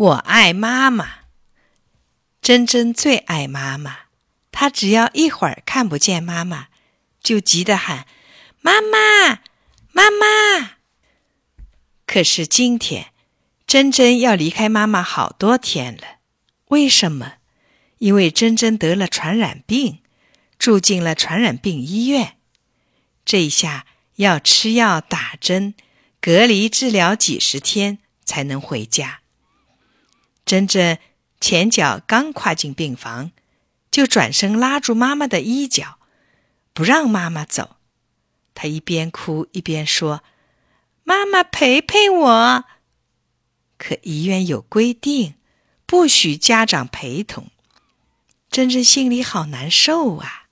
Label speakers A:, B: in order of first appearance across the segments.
A: 我爱妈妈。珍珍最爱妈妈，她只要一会儿看不见妈妈，就急得喊：“妈妈，妈妈！”可是今天，珍珍要离开妈妈好多天了。为什么？因为珍珍得了传染病，住进了传染病医院。这一下要吃药、打针、隔离治疗几十天才能回家。珍珍。前脚刚跨进病房，就转身拉住妈妈的衣角，不让妈妈走。她一边哭一边说：“妈妈陪陪我。”可医院有规定，不许家长陪同。珍珍心里好难受啊！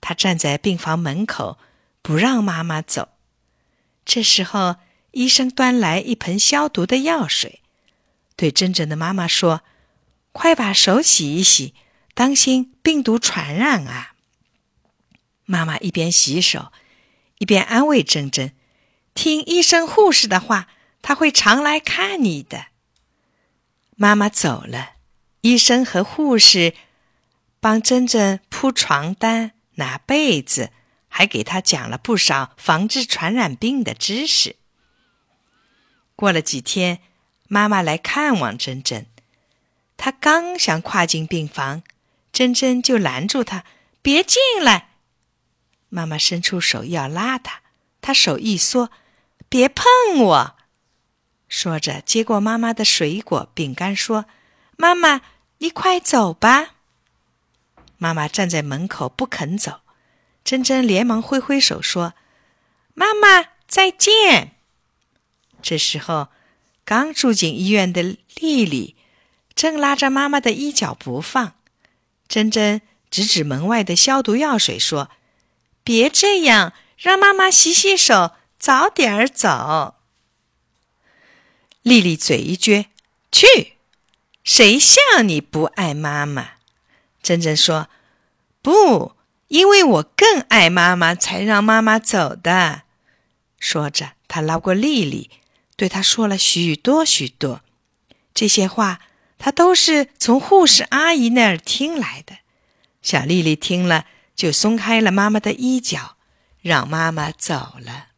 A: 她站在病房门口，不让妈妈走。这时候，医生端来一盆消毒的药水，对珍珍的妈妈说。快把手洗一洗，当心病毒传染啊！妈妈一边洗手，一边安慰珍珍：“听医生护士的话，他会常来看你的。”妈妈走了，医生和护士帮珍珍铺床单、拿被子，还给她讲了不少防治传染病的知识。过了几天，妈妈来看望珍珍。他刚想跨进病房，珍珍就拦住他：“别进来！”妈妈伸出手要拉他，他手一缩：“别碰我！”说着，接过妈妈的水果饼干，说：“妈妈，你快走吧。”妈妈站在门口不肯走，珍珍连忙挥挥手说：“妈妈，再见。”这时候，刚住进医院的丽丽。正拉着妈妈的衣角不放，珍珍指指门外的消毒药水说：“别这样，让妈妈洗洗手，早点儿走。”丽丽嘴一撅：“去，谁像你不爱妈妈？”珍珍说：“不，因为我更爱妈妈，才让妈妈走的。”说着，她拉过丽丽，对他说了许多许多这些话。他都是从护士阿姨那儿听来的。小丽丽听了，就松开了妈妈的衣角，让妈妈走了。